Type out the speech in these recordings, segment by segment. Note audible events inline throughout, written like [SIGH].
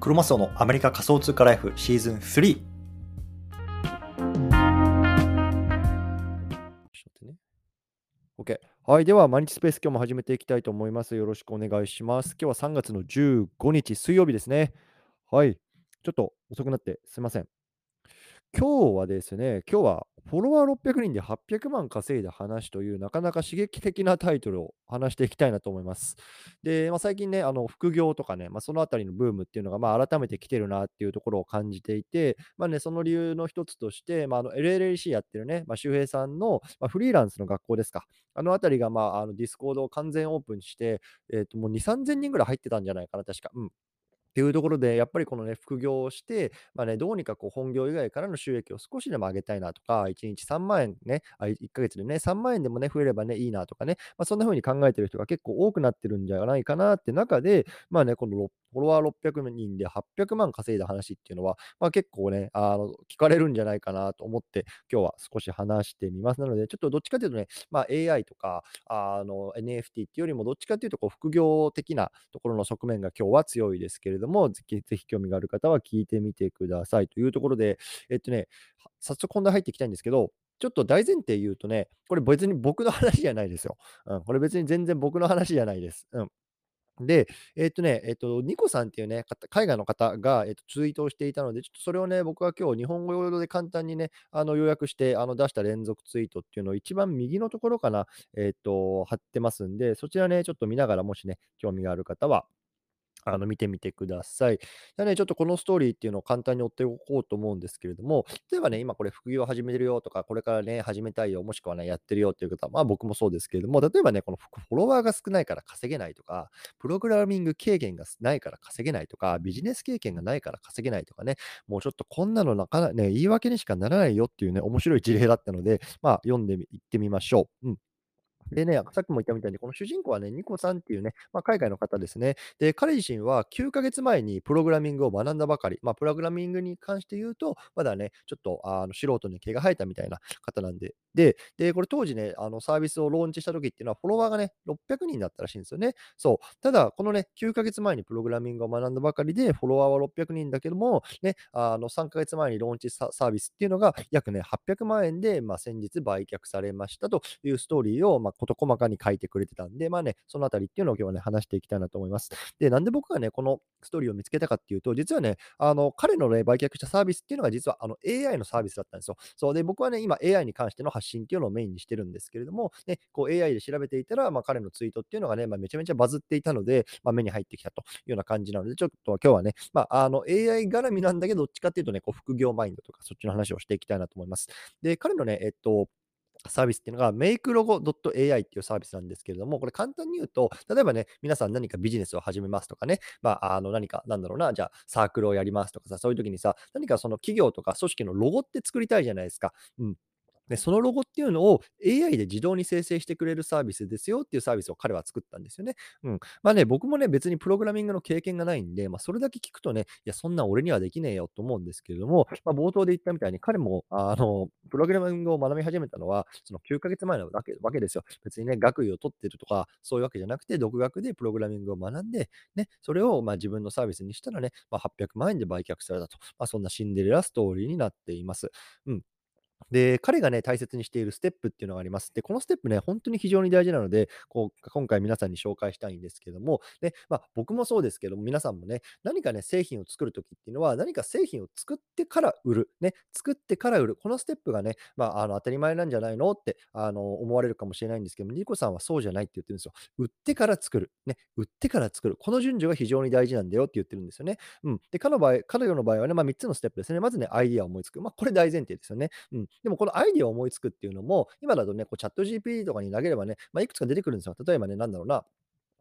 クロマスオのアメリカ仮想通貨ライフシーズン3。ちょっとってね。OK。はい。では、毎日スペース今日も始めていきたいと思います。よろしくお願いします。今日は3月の15日水曜日ですね。はい。ちょっと遅くなってすいません。今日はですね、今日はフォロワー600人で800万稼いだ話というなかなか刺激的なタイトルを話していきたいなと思います。で、まあ、最近ね、あの副業とかね、まあ、そのあたりのブームっていうのがまあ改めて来てるなっていうところを感じていて、まあね、その理由の一つとして、まあ、あの LLC やってるね、まあ、周平さんの、まあ、フリーランスの学校ですか。あのあたりが、まあ、あの Discord を完全オープンして、えっ、ともう2、3000人ぐらい入ってたんじゃないかな、確か。うん。っていうところで、やっぱりこのね、副業をして、まあね、どうにかこう本業以外からの収益を少しでも上げたいなとか、1日3万円ね、あ、1ヶ月でね、3万円でもね、増えればね、いいなとかね、まあ、そんな風に考えてる人が結構多くなってるんじゃないかなって中で、まあね、このフォロワー600人で800万稼いだ話っていうのは、まあ、結構ね、あの、聞かれるんじゃないかなと思って、今日は少し話してみます。なので、ちょっとどっちかというとね、まあ、AI とか、あの、NFT っていうよりも、どっちかというと、こう、副業的なところの側面が今日は強いですけれども、ぜひぜひ興味がある方は聞いてみてください。というところで、えっとね、早速本題入っていきたいんですけど、ちょっと大前提言うとね、これ別に僕の話じゃないですよ。うん、これ別に全然僕の話じゃないです。うん。で、えっとね、えっと、ニコさんっていうね、海外の方が、えっと、ツイートをしていたので、ちょっとそれをね、僕は今日日本語用で簡単にね、あの、要約して、あの、出した連続ツイートっていうのを一番右のところかな、えっと、貼ってますんで、そちらね、ちょっと見ながら、もしね、興味がある方は、あの、見てみてください。じゃあね、ちょっとこのストーリーっていうのを簡単に追っておこうと思うんですけれども、例えばね、今これ副業始めてるよとか、これからね、始めたいよ、もしくはね、やってるよっていう方は、まあ僕もそうですけれども、例えばね、このフォロワーが少ないから稼げないとか、プログラミング経験がないから稼げないとか、ビジネス経験がないから稼げないとかね、もうちょっとこんなのなかなね、言い訳にしかならないよっていうね、面白い事例だったので、まあ読んでいってみましょう。うん。でね、さっきも言ったみたいに、この主人公はね、ニコさんっていうね、まあ、海外の方ですね。で、彼自身は9ヶ月前にプログラミングを学んだばかり。まあ、プログラミングに関して言うと、まだね、ちょっとあの素人に毛が生えたみたいな方なんで。で、で、これ当時ね、あのサービスをローンチした時っていうのは、フォロワーがね、600人だったらしいんですよね。そう。ただ、このね、9ヶ月前にプログラミングを学んだばかりで、フォロワーは600人だけども、ね、あの3ヶ月前にローンチサービスっていうのが、約ね、800万円で、まあ、先日売却されましたというストーリーを、まあ、事細かに書いてくれてたんで、まあね、そのあたりっていうのを今日はね、話していきたいなと思います。で、なんで僕がね、このストーリーを見つけたかっていうと、実はね、あの、彼のね、売却したサービスっていうのが実はあの AI のサービスだったんですよ。そうで、僕はね、今 AI に関しての発信っていうのをメインにしてるんですけれども、ね、こう AI で調べていたら、まあ、彼のツイートっていうのがね、まあ、めちゃめちゃバズっていたので、まあ、目に入ってきたというような感じなので、ちょっと今日はね、まあ、あの AI 絡みなんだけど、どっちかっていうとね、こう副業マインドとかそっちの話をしていきたいなと思います。で、彼のね、えっと、サービスっていうのが makelogo.ai っていうサービスなんですけれども、これ簡単に言うと、例えばね、皆さん何かビジネスを始めますとかね、まあ、あの何か、なんだろうな、じゃあサークルをやりますとかさ、そういう時にさ、何かその企業とか組織のロゴって作りたいじゃないですか。うん。で、そのロゴっていうのを AI で自動に生成してくれるサービスですよっていうサービスを彼は作ったんですよね。うん。まあね、僕もね、別にプログラミングの経験がないんで、まあ、それだけ聞くとね、いや、そんな俺にはできねえよと思うんですけれども、まあ、冒頭で言ったみたいに彼も、あの、プログラミングを学び始めたのは、その9ヶ月前なわけわけですよ。別にね、学位を取ってるとか、そういうわけじゃなくて、独学でプログラミングを学んで、ね、それをまあ自分のサービスにしたらね、まあ、800万円で売却されたと。まあ、そんなシンデレラストーリーになっています。うん。で、彼がね、大切にしているステップっていうのがあります。で、このステップね、本当に非常に大事なので、こう、今回皆さんに紹介したいんですけども、ね、まあ、僕もそうですけども、皆さんもね、何かね、製品を作るときっていうのは、何か製品を作ってから売る、ね、作ってから売る、このステップがね、まあ、あの、当たり前なんじゃないのって、あの、思われるかもしれないんですけども、ニコさんはそうじゃないって言ってるんですよ。売ってから作る、ね、売ってから作る。この順序が非常に大事なんだよって言ってるんですよね。うん。で、彼の場合、彼女の場合はね、まあ、3つのステップですね。まずね、アイディアを思いつく。まあ、これ大前提ですよね。うん。でも、このアイディアを思いつくっていうのも、今だとね、こうチャット GPT とかに投げればね、まあ、いくつか出てくるんですよ。例えばね、なんだろうな、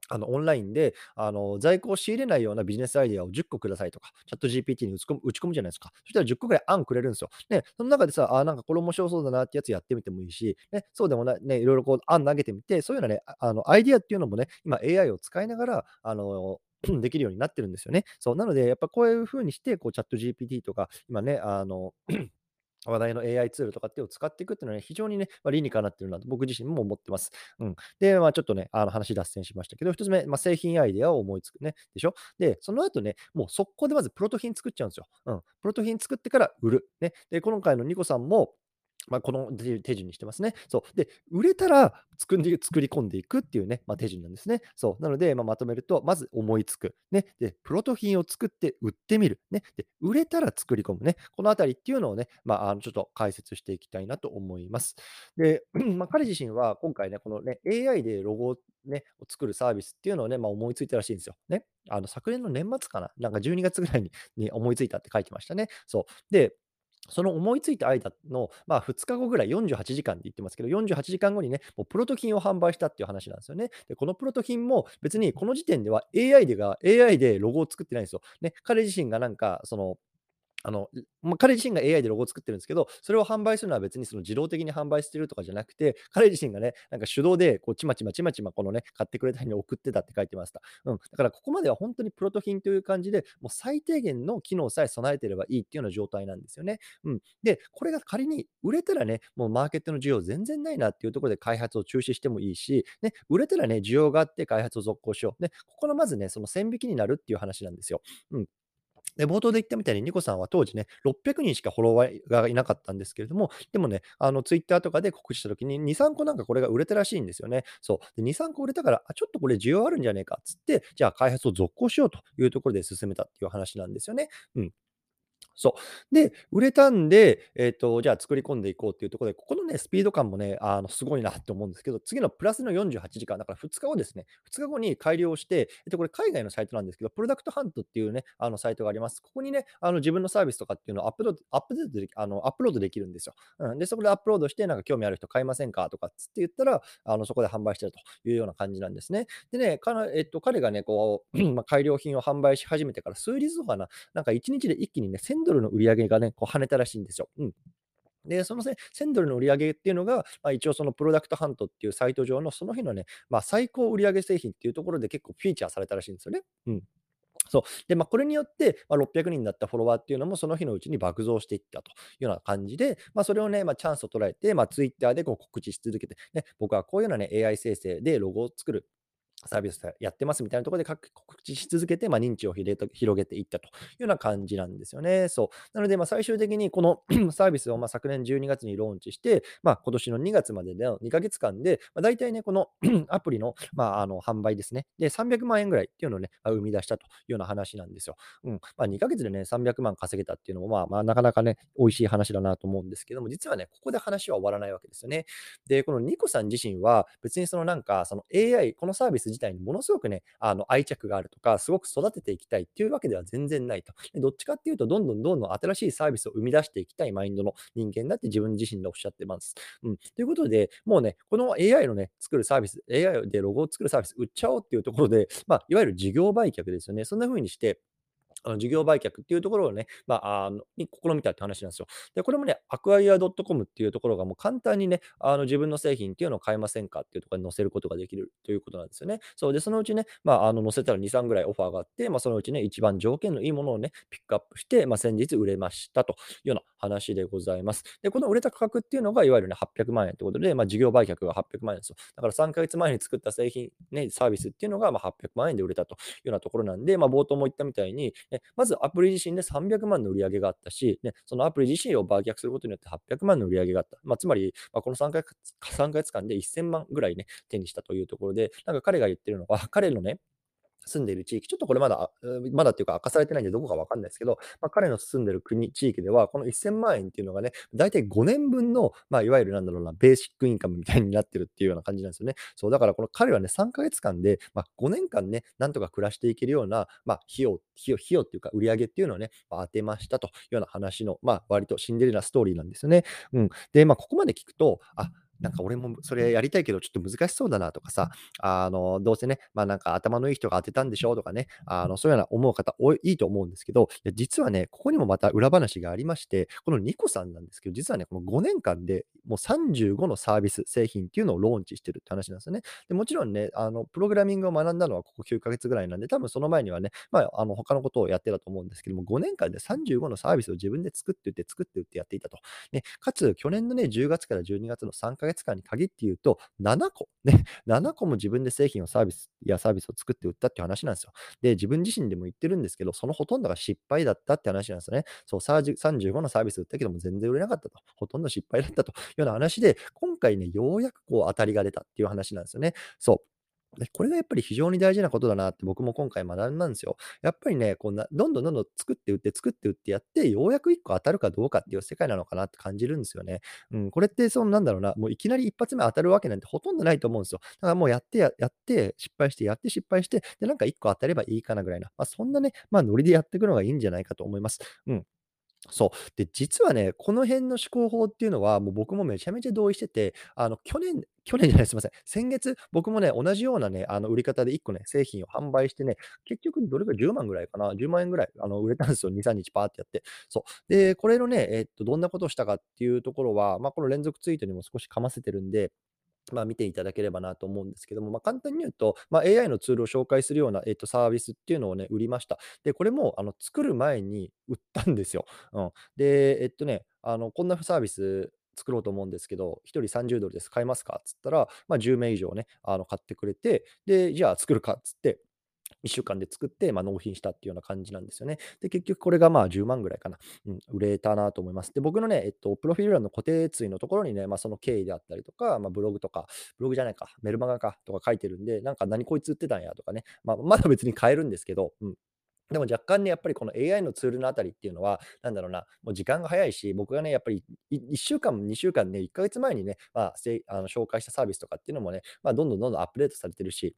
あの、オンラインで、あの、在庫を仕入れないようなビジネスアイデアを10個くださいとか、チャット GPT に打ち込む打ち込むじゃないですか。そしたら10個ぐらい案くれるんですよ。ね、その中でさ、あ、なんかこれ面白そうだなってやつやってみてもいいし、ね、そうでもない、ね、いろいろこう案投げてみて、そういうようなね、あの、アイディアっていうのもね、今 AI を使いながら、あの、[CLEARS THROAT] できるようになってるんですよね。そう、なので、やっぱこういう風にして、こうチャット GPT とか、今ね、あの話題の AI ツールとかっていうのを使っていくっていうのはね、非常にね、まあ、理にかなってるなと僕自身も思ってます。うん。で、まあ、ちょっとね、あの話脱線しましたけど、一つ目、まあ、製品アイデアを思いつくね、でしょ？で、その後ね、もう速攻でまずプロト品作っちゃうんですよ。うん。プロト品作ってから売る。ね。で、今回のニコさんも、まあ、この手順にしてますね。そう。で、売れたら作り作り込んでいくっていうね、まあ、手順なんですね。そう。なので、まあ、まとめると、まず思いつく。ね。で、プロト品を作って売ってみる。ね。で、売れたら作り込むね。このあたりっていうのをね、まあ、あのちょっと解説していきたいなと思います。で、[CLEARS THROAT] まあ、彼自身は今回ね、このね、AI でロゴをね、を作るサービスっていうのをね、まあ、思いついたらしいんですよ。ね。あの、昨年の年末かな。なんか12月ぐらいにに思いついたって書いてましたね。そう。で、その思いついた間の、まあ、2日後ぐらい、48時間って言ってますけど、48時間後にね、もうプロトキンを販売したっていう話なんですよね。で、このプロトキンも別にこの時点では AI でが AI でロゴを作ってないんですよ。ね、彼自身がなんか、その、あの、まあ、彼自身が AI でロゴを作ってるんですけど、それを販売するのは別にその自動的に販売してるとかじゃなくて、彼自身がね、なんか手動でこうちまちまちまちまこのね、買ってくれた人に送ってたって書いてました。うん。だからここまでは本当にプロト品という感じで、もう最低限の機能さえ備えてればいいっていうような状態なんですよね。うん。で、これが仮に売れたらね、もうマーケットの需要全然ないなっていうところで開発を中止してもいいし、ね、売れたらね、需要があって開発を続行しよう。ね、ここのまずね、その線引きになるっていう話なんですよ。うん。で、冒頭で言ったみたいに、ニコさんは当時ね、600人しかフォロワーがいなかったんですけれども、でもね、あの、ツイッターとかで告知した時に、2、3個なんかこれが売れたらしいんですよね。そう。で、2、3個売れたから、あ、ちょっとこれ需要あるんじゃねえかっつって、じゃあ開発を続行しようというところで進めたっていう話なんですよね。うん。そう。で、売れたんで、えっと、じゃあ作り込んでいこうっていうところで、ここのね、スピード感もね、あの、すごいなって思うんですけど、次のプラスの48時間、だから2日後ですね、2日後に改良して、えっと、これ海外のサイトなんですけど、プロダクトハントっていうね、あの、サイトがあります。ここにね、あの、自分のサービスとかっていうのをアップロード、アップデートでき、あの、アップロードできるんですよ。うん。で、そこでアップロードして、なんか興味ある人買いませんか？とかっつって言ったら、あの、そこで販売してるというような感じなんですね。でね、かえっと、彼がね、こう、[CLEARS THROAT] ま、改良品を販売し始めてから数日とかな、なんか1日で一気にね、1000ドルの売り上げがね、こう跳ねたらしいんですよ。うん。で、その1000ドルの売り上げっていうのが、まあ、一応そのプロダクトハントっていうサイト上のその日のね、まあ、最高売上製品っていうところで結構フィーチャーされたらしいんですよね。うん。そう。で、まあ、これによって、まあ、600人だったフォロワーっていうのもその日のうちに爆増していったというような感じで、まあ、それをね、まあ、チャンスを捉えて、まあ、Twitter でこう告知し続けて、ね、僕はこういうようなね、AI 生成でロゴを作るサービスやってますみたいなところで告知し続けて、まあ、認知を広げていったというような感じなんですよね。そう。なので、まあ、最終的にこの [CLEARS THROAT] サービスをまあ昨年12月にローンチして、まあ、今年の2月までの2ヶ月間で、まあ、大体ね、この [CLEARS THROAT] アプリの,、まあ、あの販売ですね。で、300万円ぐらいっていうのをね、生み出したというような話なんですよ。うん。まあ、2ヶ月でね、300万稼げたっていうのも、まあ、まあ、なかなかね、美味しい話だなと思うんですけども、実はね、ここで話は終わらないわけですよね。で、このニコさん自身は、別にそのなんか、その AI、このサービス自体にものすごくね、あの愛着があるとか、すごく育てていきたいっていうわけでは全然ないと。どっちかっていうと、どんどんどんどん新しいサービスを生み出していきたいマインドの人間だって自分自身でおっしゃってます。うん。ということで、もうね、この AI のね、作るサービス、AI でロゴを作るサービス売っちゃおうっていうところで、まあ、いわゆる事業売却ですよね。そんな風にして、あの事業売却っていうところをね、まあ、あのに試みたって話なんですよ。で、これもね、アクアイア .com っていうところがもう簡単にね、あの自分の製品っていうのを買えませんかっていうところに載せることができるということなんですよね。そうで、そのうちね、まあ、あの載せたら2、3ぐらいオファーがあって、まあ、そのうちね、一番条件のいいものをね、ピックアップして、まあ、先日売れましたというような話でございます。で、この売れた価格っていうのが、いわゆるね、800万円ということで、まあ、事業売却が800万円ですよ。だから3ヶ月前に作った製品、ね、サービスっていうのが、まあ、800万円で売れたというようなところなんで、まあ、冒頭も言ったみたいに、ね、まずアプリ自身で300万の売り上げがあったし、ね、そのアプリ自身を売却することによって800万の売り上げがあった。まあ、つまり、まあ、この3ヶ月 ,3 ヶ月間で1000万ぐらいね、手にしたというところで、なんか彼が言ってるのは、彼のね、住んでいる地域、ちょっとこれまだ、まだっていうか明かされてないんでどこかわかんないですけど、まあ、彼の住んでる国、地域では、この1000万円っていうのがね、大体5年分の、まあ、いわゆるなんだろうな、ベーシックインカムみたいになってるっていうような感じなんですよね。そう、だからこの彼はね、3ヶ月間で、まあ、5年間ね、なんとか暮らしていけるような、まあ、費用、費用、費用っていうか売り上げっていうのをね、まあ、当てましたというような話の、まあ、割とシンデレラストーリーなんですよね。うん。で、まあ、ここまで聞くと、あ、なんか俺もそれやりたいけどちょっと難しそうだなとかさ、あの、どうせね、ま、なんか頭のいい人が当てたんでしょとかね、あの、そういうような思う方多いいいと思うんですけど、いや、実はね、ここにもまた裏話がありまして、このニコさんなんですけど、実はね、この5年間でもう35のサービス、製品っていうのをローンチしてるって話なんですよね。で、もちろんね、あの、プログラミングを学んだのはここ9ヶ月ぐらいなんで、多分その前にはね、まあ、あの、他のことをやってたと思うんですけども、5年間で35のサービスを自分で作って売って作って売ってやっていたと。ね、かつ去年のね、10月から12月の3ヶ月月間に限って言うと、7個、ね、[LAUGHS] 7個も自分で製品をサービスやサービスを作って売ったっていう話なんですよ。で、自分自身でも言ってるんですけど、そのほとんどが失敗だったって話なんですよね。そう、35のサービス売ったけども全然売れなかったと。ほとんど失敗だったというような話で、今回ね、ようやくこう当たりが出たっていう話なんですよね。そう。で、これがやっぱり非常に大事なことだなって僕も今回学んだんですよ。やっぱりね、こうなどんどんどんどん作って売って作って売ってやって、ようやく1個当たるかどうかっていう世界なのかなって感じるんですよね。うん、これってそのなんだろうな、もういきなり一発目当たるわけなんてほとんどないと思うんですよ。だからもうやってやって失敗してやって失敗して、で、なんか1個当たればいいかなぐらいな、ま、そんなね、ま、ノリでやっていくのがいいんじゃないかと思います。うん。そう。で、実はね、この辺の思考法っていうのは、もう僕もめちゃめちゃ同意してて、あの、去年 [LAUGHS] 去年じゃない、すいません。先月、僕もね、同じようなね、あの、売り方で1個ね、製品を販売してね、結局どれぐらい10万ぐらいかな、10万円ぐらい、あの、売れたんですよ。2、3日パーってやって。そう。で、これのね、えっと、どんなことをしたかっていうところは、ま、この連続ツイートにも少しかませてるんでまあ、見ていただければなと思うんですけども、まあ、簡単に言うと、まあ、AI のツールを紹介するような、えっと、サービスっていうのをね、売りました。で、これも、あの、作る前に売ったんですよ。うん。で、えっとね、あの、こんなサービス作ろうと思うんですけど、1人30ドルです。買えますか？っつったら、まあ、10名以上ね、あの、買ってくれて、で、じゃあ作るかっつって1週間で作って、まあ、納品したっていうような感じなんですよね。で、結局これがまあ10万ぐらいかな。うん、売れたなと思います。で、僕のね、えっと、プロフィール欄の固定ツイのところにね、まあ、その経緯であったりとか、まあ、ブログとか、ブログじゃないか、メルマガかとか書いてるんで、なんか何こいつ売ってたんやとかね、まあ、まだ別に買えるんですけど、うん。でも若干ね、やっぱりこの AI のツールのあたりっていうのは、なんだろうな、もう時間が早いし、僕がね、やっぱり1週間、2週間ね、1ヶ月前にね、まあ、あの紹介したサービスとかっていうのもね、まあ、どんどんどんどんアップデートされてるし、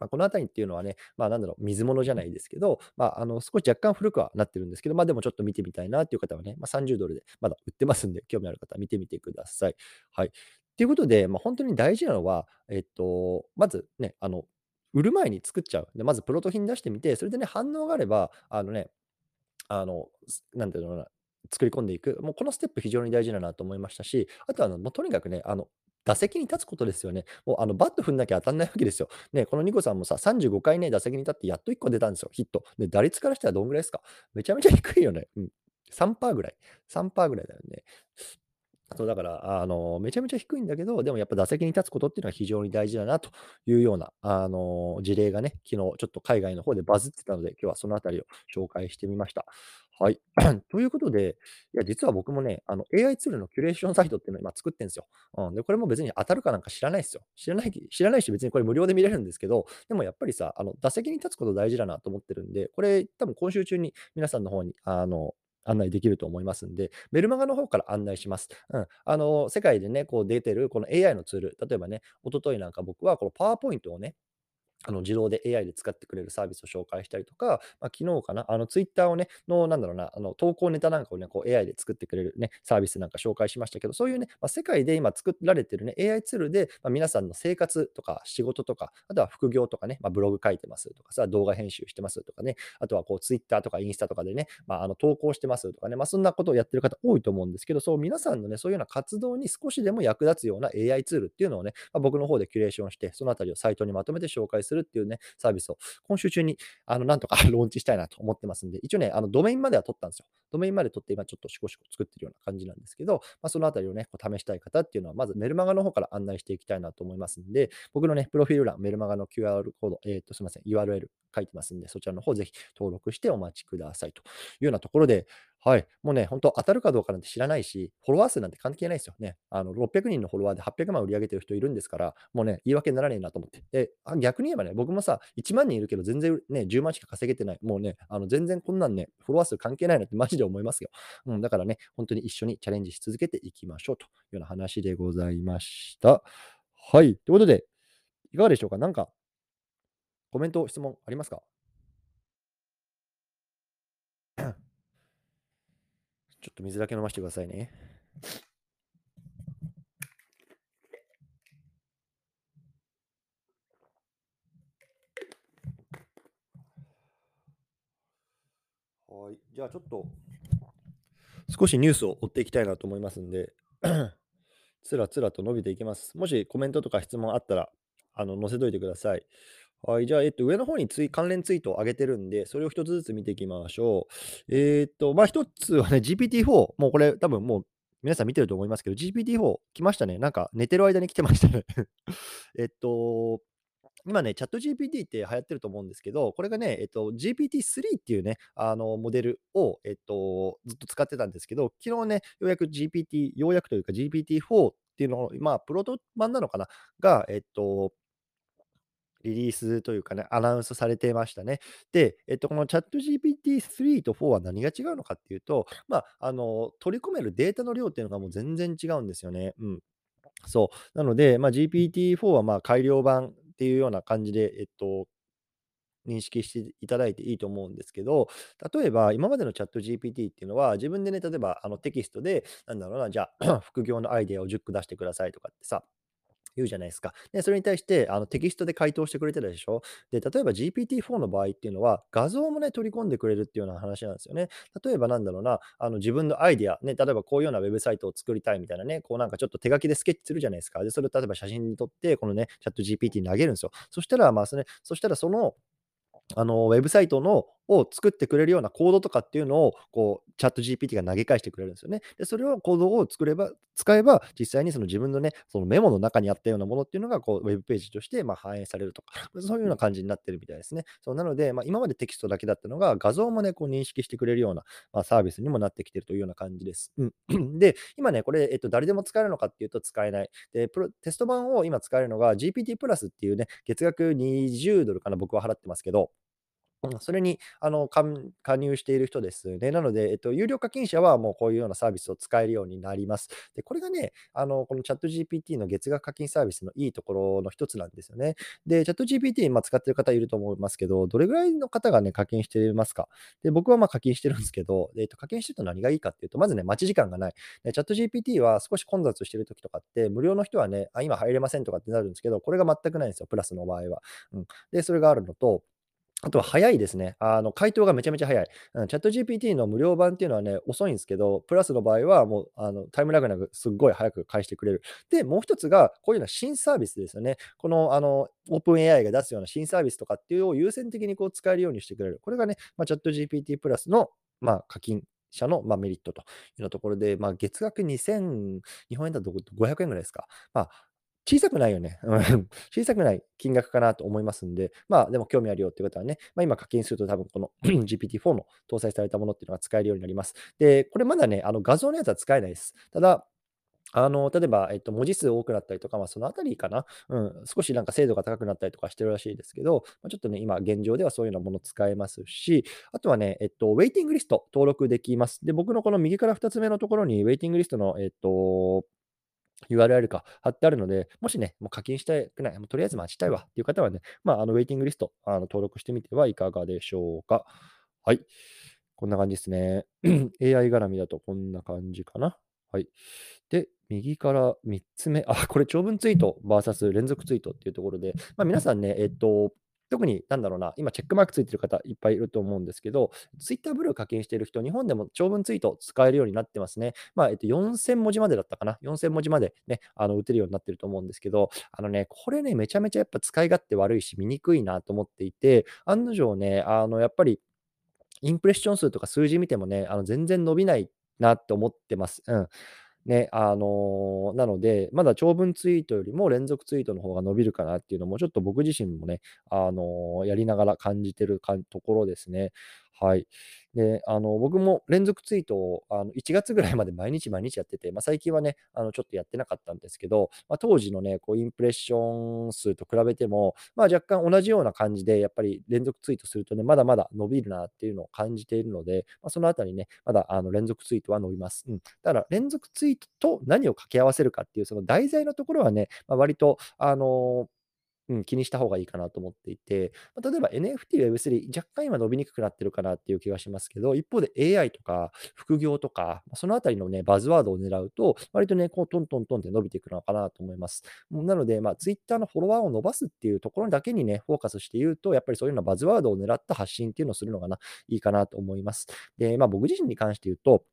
まあ、このあたりっていうのはね、まあ、なんだろう、水物じゃないですけど、まあ、あの、少し若干古くはなってるんですけど、まあ、でもちょっと見てみたいなっていう方はね、まあ、30ドルでまだ売ってますんで、興味ある方は見てみてください。はい。ということで、まあ、本当に大事なのは、えっと、まずね、あの、売る前に作っちゃう。で、まずプロト品出してみて、それでね、反応があれば、あのね、あの、すなんていうのかな、作り込んでいく、もうこのステップ非常に大事だなと思いましたし、あとはあの、もうとにかくね、あの、打席に立つことですよね。もうあのバット踏んなきゃ当たんないわけですよ。ね、このニコさんもさ、35回ね、打席に立ってやっと1個出たんですよ、ヒット。で、打率からしたらどんぐらいですか？めちゃめちゃ低いよね。うん。3%ぐらい。3%ぐらいだよね。そうだから、あの、めちゃめちゃ低いんだけど、でもやっぱ打席に立つことっていうのは非常に大事だなというような、あの、事例がね、昨日ちょっと海外の方でバズってたので、今日はそのあたりを紹介してみました。はい。[CLEARS THROAT] ということで、いや、実は僕もね、あの、AI ツールのキュレーションサイトっていうのを今作ってんですよ。うん。で、これも別に当たるかなんか知らないっすよ。知らない知らないし、別にこれ無料で見れるんですけど、でもやっぱりさ、あの、打席に立つこと大事だなと思ってるんで、これ多分今週中に皆さんの方に、あの、案内できると思いますんで、メルマガの方から案内します。うん。あの、世界でね、こう出てるこの AI のツール、例えばね、一昨日なんか僕はこのパワーポイントをね、あの、自動で AI で使ってくれるサービスを紹介したりとか、まあ、昨日かな、あの、ツイッターをね、の、なんだろうな、あの、投稿ネタなんかをね、こう AI で作ってくれるね、サービスなんか紹介しましたけど、そういうね、まあ、世界で今作られてるね、AI ツールで、まあ、皆さんの生活とか仕事とか、あとは副業とかね、まあ、ブログ書いてますとかさ、動画編集してますとかね、あとはこう、ツイッターとかインスタとかでね、まあ、あの、投稿してますとかね、まあ、そんなことをやってる方多いと思うんですけど、そう、皆さんのね、そういうような活動に少しでも役立つような AI ツールっていうのをね、まあ、僕の方でキュレーションして、そのあたりをサイトにまとめて紹介するするっていうね、サービスを今週中に、あの、なんとか [LAUGHS] ローンチしたいなと思ってますんで、一応ね、あの、ドメインまでは取ったんですよ。ドメインまで取って、今ちょっとシコシコ作ってるような感じなんですけど、まあ、そのあたりをね、こう試したい方っていうのは、まずメルマガの方から案内していきたいなと思いますんで、僕のね、プロフィール欄、メルマガの QR コード、えっ、と、すみません、URL 書いてますんで、そちらの方ぜひ登録してお待ちくださいというようなところで、はい。もうね、本当当たるかどうかなんて知らないし、フォロワー数なんて関係ないですよね。あの、600人のフォロワーで800万売り上げてる人いるんですから、もうね、言い訳にならねえなと思って。で、あ逆に言えばね、僕もさ、1万人いるけど全然ね、10万しか稼げてない。もうね、あの、全然こんなんね、フォロワー数関係ないなってマジで思いますよ。うん、だからね、本当に一緒にチャレンジし続けていきましょうというような話でございました。はい。ということで、いかがでしょうか？なんか、コメント、質問ありますか？ちょっと水だけ飲ませてくださいね。はい。じゃあちょっと、少しニュースを追っていきたいなと思いますんで、[CLEARS THROAT] つらつらと伸びていきます。もしコメントとか質問あったら、あの、載せといてください。はい。じゃあ、えっと、上の方にツイ関連ツイートを上げてるんで、それを一つずつ見ていきましょう。えーっと、まあ、一つはね、GPT-4、もうこれ多分もう皆さん見てると思いますけど、GPT-4 来ましたね。なんか寝てる間に来てましたね。[LAUGHS] えっと、今ね、チャット GPT って流行ってると思うんですけど、これがね、えっと、GPT-3 っていうね、あの、モデルを、えっと、ずっと使ってたんですけど、昨日ね、ようやく GPT、ようやくというか GPT-4 っていうのを、まあ、プロト版なのかな？が、えっと、リリースというかね、アナウンスされてましたね。で、えっと、このチャット GPT-3 と4は何が違うのかっていうと、まあ、あの、取り込めるデータの量っていうのがもう全然違うんですよね。うん。そう。なので、まあ、GPT-4 はまあ改良版っていうような感じで、えっと、認識していただいていいと思うんですけど、例えば今までのチャット GPT っていうのは、自分でね、例えばあのテキストで、なんだろうな、じゃあ、[CLEARS THROAT] 副業のアイデアを10個出してくださいとかってさ、言うじゃないですか。で、それに対してあのテキストで回答してくれてるでしょ。で、例えば GPT-4 の場合っていうのは、画像もね、取り込んでくれるっていうような話なんですよね。例えばなんだろうな、あの自分のアイデア、ね、例えばこういうようなウェブサイトを作りたいみたいなね、こうなんかちょっと手書きでスケッチするじゃないですか。で、それを例えば写真に撮って、このね、チャット GPT に投げるんですよ。そしたら、まあそれ、そしたらそのあの、ウェブサイトのを作ってくれるようなコードとかっていうのを、こう、チャット GPT が投げ返してくれるんですよね。で、それをコードを作れば使えば、実際にその自分のね、そのメモの中にあったようなものっていうのが、こう、ウェブページとして、ま、反映されるとか、[LAUGHS] そういうような感じになってるみたいですね。そう、なので、ま、今までテキストだけだったのが、画像もね、こう認識してくれるような、ま、サービスにもなってきてるというような感じです。うん。[COUGHS] で、今ね、これ、えっと、誰でも使えるのかっていうと使えない。で、プロテスト版を今使えるのが GPT プラスっていうね、月額20ドルかな、僕は払ってますけどうん、それにあの加入している人ですね。なので、えっと、有料課金者はもうこういうようなサービスを使えるようになります。で、これがね、あのこのチャット GPT の月額課金サービスのいいところの一つなんですよね。で、チャット GPT、ま、使ってる方いると思いますけど、どれぐらいの方がね、課金してますか？で、僕はまあ課金してるんですけど、えっと、課金してると何がいいかっていうと、まずね、待ち時間がない。でチャット GPT は少し混雑してる時とかって、無料の人はね、あ、今入れませんとかってなるんですけど、これが全くないんですよ、プラスの場合は。うん。で、それがあるのと、あとは早いですね。あの、回答がめちゃめちゃ早い。チャット GPT の無料版っていうのはね、遅いんですけど、プラスの場合はもう、あの、タイムラグなくすっごい早く返してくれる。で、もう一つが、こういうような新サービスですよね。この、あの、オープン AI が出すような新サービスとかっていうのを優先的にこう使えるようにしてくれる。これがね、まあ、チャット GPT プラスの、まあ、課金者の、まあ、メリットというところで、まあ、月額2000、日本円だと500円ぐらいですか。まあ、小さくないよね。[LAUGHS] 小さくない金額かなと思いますんで、まあでも興味あるよっていう方はね、まあ、今課金すると多分この [CLEARS THROAT] GPT-4 の搭載されたものっていうのが使えるようになります。で、これまだね、あの画像のやつは使えないです。ただ、あの、例えば、えっと、文字数多くなったりとか、まあ、そのあたりかな。うん、少しなんか精度が高くなったりとかしてるらしいですけど、まあ、ちょっとね、今現状ではそういうようなもの使えますし、あとはね、えっと、ウェイティングリスト登録できます。で、僕のこの右から2つ目のところに、ウェイティングリストの、えっと、URL か貼ってあるので、もしね、もう課金したくない、もうとりあえず待ちたいわっていう方はね、まあ、あのウェイティングリストあの登録してみてはいかがでしょうか。はい。こんな感じですね。[CLEARS THROAT] AI 絡みだとこんな感じかな。はい。で、右から3つ目、あ、これ長文ツイート VS 連続ツイートっていうところで、まあ、皆さんね、えっと、特に、なんだろうな、今、チェックマークついてる方いっぱいいると思うんですけど、ツイッターブルー課金してる人、日本でも長文ツイート使えるようになってますね。まあ、えっと、4000文字までだったかな。4000文字までね、あの打てるようになってると思うんですけど、あのね、これね、めちゃめちゃやっぱ使い勝手悪いし、見にくいなと思っていて、案の定ね、あの、やっぱり、インプレッション数とか数字見てもね、あの全然伸びないなって思ってます。うん。ね、あの、なので、まだ長文ツイートよりも連続ツイートの方が伸びるかなっていうのも、ちょっと僕自身もね、あの、やりながら感じてるかところですね。はい。で、あの、僕も連続ツイートを、あの、1月ぐらいまで毎日毎日やってて、まあ、最近はね、あの、ちょっとやってなかったんですけど、まあ、当時のね、こう、インプレッション数と比べても、まあ、若干同じような感じで、やっぱり連続ツイートするとね、まだまだ伸びるなっていうのを感じているので、まあ、そのあたりね、まだ、あの、連続ツイートは伸びます。うん。だから、連続ツイートと何を掛け合わせるかっていう、その題材のところはね、まあ、割と、あのうん、気にした方がいいかなと思っていて、ま、例えば NFT、Web3、若干今伸びにくくなってるかなっていう気がしますけど、一方で AI とか副業とか、そのあたりのね、バズワードを狙うと、割とね、こうトントントンって伸びていくのかなと思います。なので、ま、Twitter のフォロワーを伸ばすっていうところだけにね、フォーカスして言うと、やっぱりそういうようなバズワードを狙った発信っていうのをするのがな、いいかなと思います。で、まあ、僕自身に関して言うと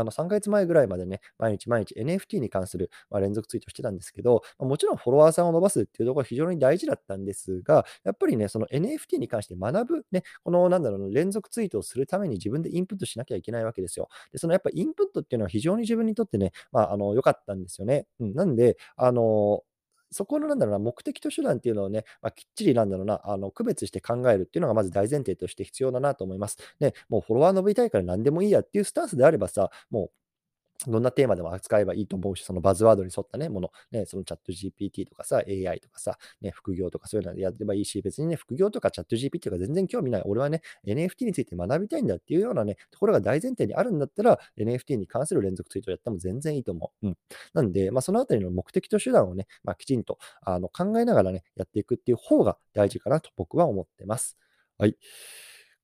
あの、3ヶ月前ぐらいまでね、毎日毎日 NFT に関する、ま、連続ツイートしてたんですけど、ま、もちろんフォロワーさんを伸ばすっていうところは非常に大事だったんですが、やっぱりね、その NFT に関して学ぶ、ね、このなんだろう、連続ツイートをするために自分でインプットしなきゃいけないわけですよ。で、そのやっぱインプットっていうのは非常に自分にとってね、まあ、あの、良かったんですよね。うん、なんで、あのそこのなんだろうな、目的と手段っていうのをね、まあ、きっちりなんだろうな、あの、区別して考えるっていうのがまず大前提として必要だなと思います。で、もうフォロワー伸びたいから何でもいいやっていうスタンスであればさ、もうどんなテーマでも扱えばいいと思うし、そのバズワードに沿ったね、もの、ね、そのチャット GPT とかさ、AI とかさ、ね、副業とかそういうのでやればいいし、別にね、副業とかチャット GPT とか全然興味ない。俺はね、NFT について学びたいんだっていうようなね、ところが大前提にあるんだったら、NFT に関する連続ツイートをやっても全然いいと思う。うん。なんで、まあ、そのあたりの目的と手段をね、まあ、きちんとあの考えながらね、やっていくっていう方が大事かなと僕は思ってます。はい。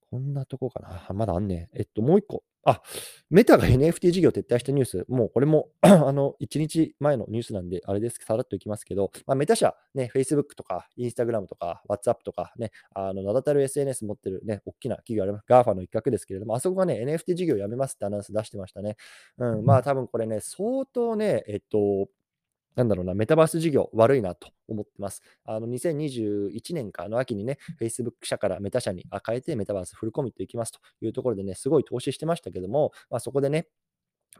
こんなとこかな。まだあんね。えっと、もう一個。あ、メタが NFT 事業撤退したニュース、もうこれも [CLEARS THROAT] あの、1日前のニュースなんで、あれです、さらっといきますけど、まあ、メタ社、ね、Facebook とか、Instagram とか、WhatsApp とか、ね、あの、名だたる SNS 持ってるね、大きな企業あります。GAFA の一角ですけれども、あそこがね、NFT 事業やめますってアナウンス出してましたね。うん、まあ多分これね、相当ね、えっと、なんだろうな、メタバース事業悪いなと思ってます。あの、2021年かの秋にね、Facebook 社からメタ社に変えてメタバースフルコミットいきますというところでね、すごい投資してましたけども、まあ、そこでね、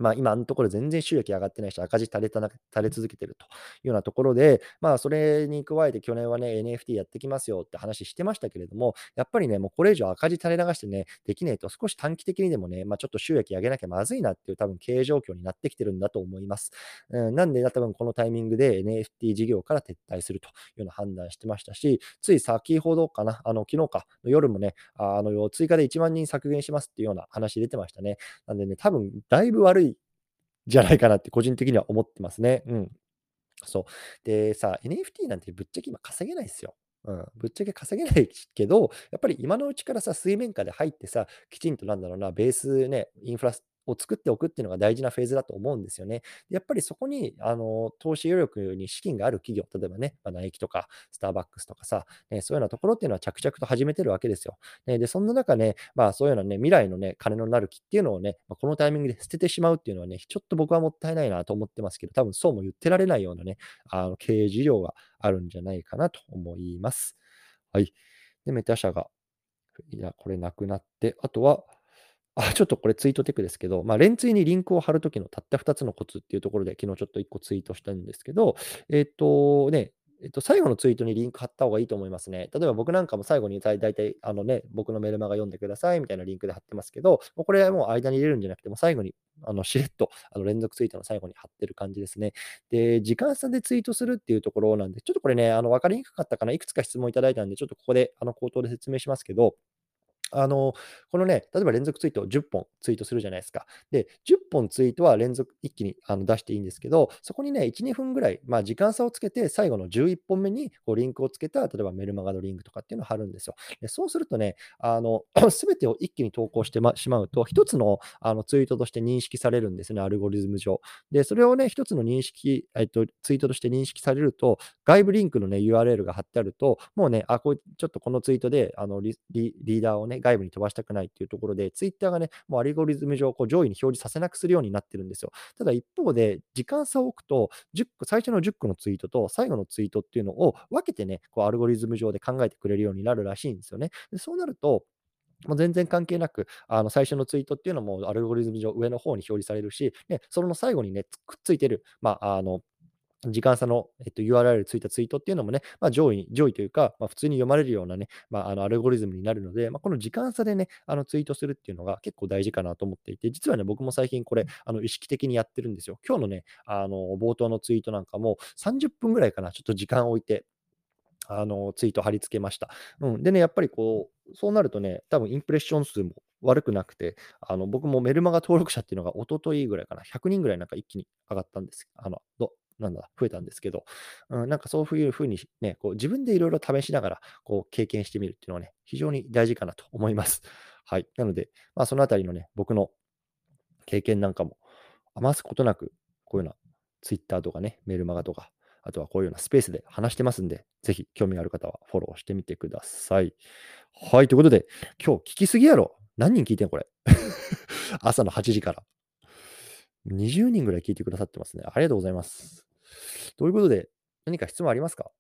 まあ、今のところ全然収益上がってないし、赤字垂れたな垂れ続けてるというようなところで、まあ、それに加えて去年はね、NFT やってきますよって話してましたけれども、やっぱりね、もうこれ以上赤字垂れ流してね、できないと少し短期的にでもね、まあ、ちょっと収益上げなきゃまずいなっていう多分経営状況になってきてるんだと思います。うん、なんで、多分このタイミングで NFT 事業から撤退するというような判断してましたし、つい先ほどかな、あの、昨日かの夜もね、あの、追加で1万人削減しますっていうような話出てましたね。なんでね、多分だいぶ悪いじゃないかなって個人的には思ってますね。うん。そう。でさ、NFT なんてぶっちゃけ今稼げないですよ。うん、ぶっちゃけ稼げないけど、やっぱり今のうちからさ、水面下で入ってさ、きちんとなんだろうな、ベースね、インフラを作っておくっていうのが大事なフェーズだと思うんですよね。やっぱりそこに、あの、投資余力に資金がある企業、例えばね、まあ、ナイキとか、スターバックスとかさ、ね、そういうようなところっていうのは着々と始めてるわけですよ。ね、で、そんな中ね、まあそういうようなね、未来のね、金のなる木っていうのをね、まあ、このタイミングで捨ててしまうっていうのはね、ちょっと僕はもったいないなと思ってますけど、多分そうも言ってられないようなね、あの経営事業があるんじゃないかなと思います。はい。で、メタ社が、いや、これなくなって、あとは、あ、ちょっとこれツイートテクですけど、まあ、連追にリンクを貼るときのたった2つのコツっていうところで、昨日ちょっと1個ツイートしたんですけど、えっとね、えっと、最後のツイートにリンク貼った方がいいと思いますね。例えば僕なんかも最後に大体、あのね、僕のメルマガ読んでくださいみたいなリンクで貼ってますけど、これはもう間に入れるんじゃなくて、も最後に、あの、しれっと、あの、連続ツイートの最後に貼ってる感じですね。で、時間差でツイートするっていうところなんで、ちょっとこれね、あの、わかりにくかったかな。いくつか質問いただいたんで、ちょっとここで、あの、口頭で説明しますけど、あの、このね、例えば連続ツイートを10本ツイートするじゃないですか。で、10本ツイートは連続一気にあの出していいんですけど、そこにね、1、2分ぐらい、まあ、時間差をつけて、最後の11本目にこうリンクをつけた、例えばメルマガのリンクとかっていうのを貼るんですよ。でそうするとね、あの、[CLEARS THROAT] すべてを一気に投稿して、ま、しまうと、一つのあのツイートとして認識されるんですね、アルゴリズム上。で、それをね、一つの認識、えっと、ツイートとして認識されると、外部リンクのね、URL が貼ってあると、もうね、あ、こうちょっとこのツイートであのリリーダーをね、外部に飛ばしたくないっていうところで、ツイッターがね、もうアルゴリズム上、こう上位に表示させなくするようになってるんですよ。ただ一方で、時間差を置くと、10個、最初の10個のツイートと最後のツイートっていうのを分けてね、こうアルゴリズム上で考えてくれるようになるらしいんですよね。でそうなると、もう全然関係なく、あの最初のツイートっていうのもアルゴリズム上上の方に表示されるし、ね、その最後にね、くっついてる、まあ、あの、時間差の、えっと、URL ついたツイートっていうのもね、まあ、上位上位というか、まあ、普通に読まれるようなね、まあ、あのアルゴリズムになるので、まあ、この時間差でね、あのツイートするっていうのが結構大事かなと思っていて、実はね、僕も最近これ、あの意識的にやってるんですよ。今日のね、あの冒頭のツイートなんかも30分ぐらいかな、ちょっと時間を置いて、あのツイート貼り付けました。うん、でね、やっぱりこう、そうなるとね、多分インプレッション数も悪くなくて、あの僕もメルマガ登録者っていうのが一昨日ぐらいかな、100人ぐらいなんか一気に上がったんです。あのなんだ、増えたんですけど、うん、なんかそういうふうにね、こう自分でいろいろ試しながら、こう経験してみるっていうのはね、非常に大事かなと思います。[LAUGHS] はい。なので、まあ、そのあたりのね、僕の経験なんかも余すことなく、こういうような Twitter とかね、メールマガとか、あとはこういうようなスペースで話してますんで、ぜひ興味がある方はフォローしてみてください。はい、ということで、今日聞きすぎやろ。何人聞いてんこれ。[LAUGHS] 朝の8時から。20人ぐらい聞いてくださってますね。ありがとうございます。ということで、何か質問ありますか？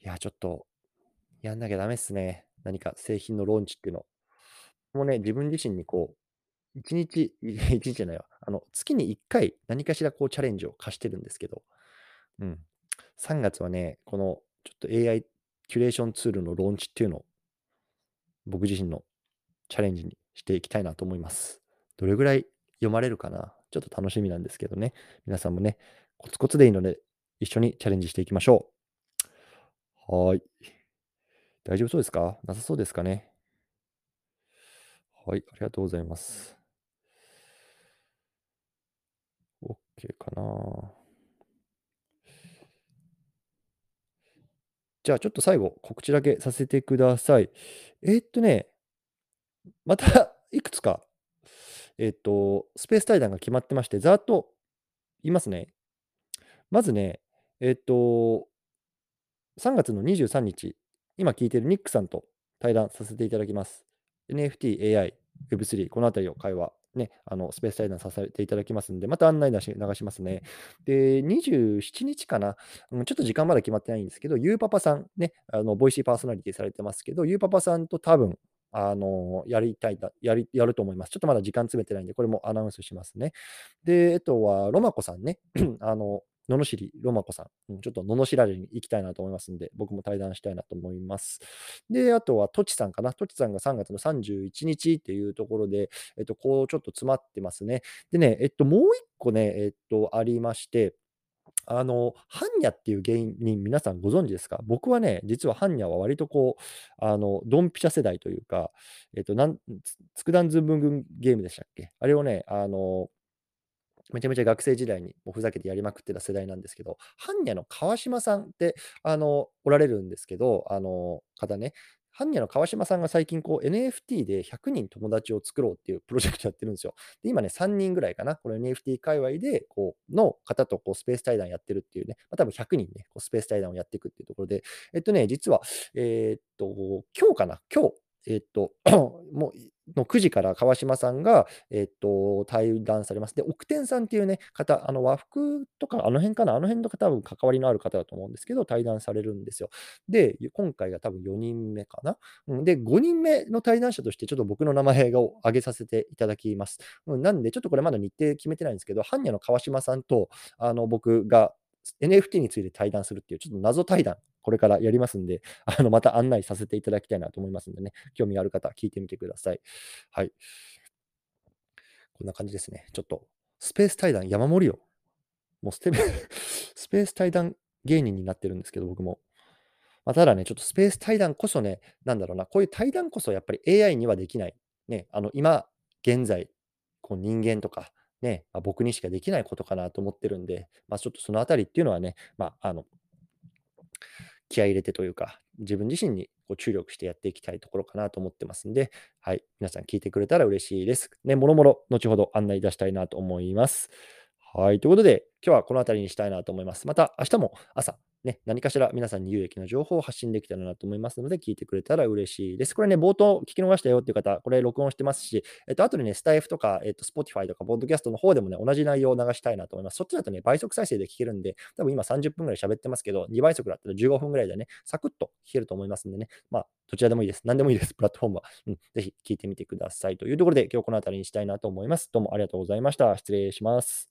いや、ちょっと、やんなきゃダメっすね。何か製品のローンチっていうの。もうね、自分自身にこう、1日、[LAUGHS] 1日じゃないわ。あの、月に1回何かしらこうチャレンジを課してるんですけど、うん。3月はね、このちょっと AI キュレーションツールのローンチっていうのを僕自身のチャレンジにしていきたいなと思います。どれぐらい読まれるかな？ちょっと楽しみなんですけどね。皆さんもね、コツコツでいいので、一緒にチャレンジしていきましょう。はい。大丈夫そうですか？なさそうですかね？はい、ありがとうございます。OK かなじゃあちょっと最後、告知だけさせてください。えーっとね、またいくつか、えっと、スペース対談が決まってまして、ざーっと言いますね。まずね、えっと、3月の23日、今聞いてるニックさんと対談させていただきます。NFT、AI、Web3、このあたりを会話、ね、あのスペース対談させていただきますんで、また案内流し流しますね。で、27日かな、ちょっと時間まだ決まってないんですけど、ゆうパパさん、ね、あのボイシーパーソナリティされてますけど、ゆうパパさんと多分、あのやりたいだやり、やると思います。ちょっとまだ時間詰めてないんで、これもアナウンスしますね。で、あとは、ロマコさんね、[CLEARS THROAT] あの、罵りロマコさん、うん、ちょっと罵られに行きたいなと思いますんで、僕も対談したいなと思います。で、あとは、トチさんかな。トチさんが3月の31日っていうところで、えっと、こうちょっと詰まってますね。でね、えっと、もう一個ね、えっと、ありまして、あの、ハンニャっていう芸人、皆さんご存知ですか？僕はね、実はハンニャは割とこう、あの、ドンピシャ世代というか、えっと、なん、つつくだんズーム軍ゲームでしたっけ？あれをね、あの、めちゃめちゃ学生時代にもふざけてやりまくってた世代なんですけど、般若の川島さんってあのおられるんですけど、あの方ね、般若の川島さんが最近こう NFT で100人友達を作ろうっていうプロジェクトやってるんですよ。で今ね、3人ぐらいかな、この NFT 界隈でこうの方とこうスペース対談やってるっていうね、まあ、多分100人ね、こうスペース対談をやっていくっていうところで、えっとね、実は、えー、っと、今日かな、今日、えっと、[CLEARS THROAT] もうの9時から川島さんが、えっと、対談されます。で、奥天さんっていうね、方、あの和服とか、あの辺かな、あの辺の方、多分関わりのある方だと思うんですけど、対談されるんですよ。で、今回が多分4人目かな。うん、で、5人目の対談者として、ちょっと僕の名前を挙げさせていただきます。うん、なんで、ちょっとこれまだ日程決めてないんですけど、般若の川島さんと、あの僕が NFT について対談するっていう、ちょっと謎対談これからやりますんで、[LAUGHS] あのまた案内させていただきたいなと思いますんでね、興味ある方、聞いてみてください。はい。こんな感じですね。ちょっと、スペース対談山盛りよ。もうステ [LAUGHS] スペース対談芸人になってるんですけど、僕も。まあ、ただね、ちょっとスペース対談こそね、なんだろうな、こういう対談こそやっぱり AI にはできない。ね、あの今、現在、こう人間とか、ね、まあ、僕にしかできないことかなと思ってるんで、まあ、ちょっとそのあたりっていうのはね、まあ、あの、気合い入れてというか、自分自身にこう注力してやっていきたいところかなと思ってますんで、はい、皆さん聞いてくれたら嬉しいです。ね、もろもろ後ほど案内出したいなと思います。はい、ということで、今日はこのあたりにしたいなと思います。また明日も朝、ね、何かしら皆さんに有益な情報を発信できたらなと思いますので、聞いてくれたら嬉しいです。これね、冒頭聞き逃したよっていう方、これ録音してますし、えっと、後でね、スタイフとか、えっと、Spotify とか、ポッドキャストの方でもね、同じ内容を流したいなと思います。そっちだとね、倍速再生で聞けるんで、多分今30分ぐらい喋ってますけど、2倍速だったら15分ぐらいでね、サクッと聞けると思いますんでね、まあ、どちらでもいいです。何でもいいです。プラットフォームは。うん、ぜひ聞いてみてください。というところで、今日この辺りにしたいなと思います。どうもありがとうございました。失礼します。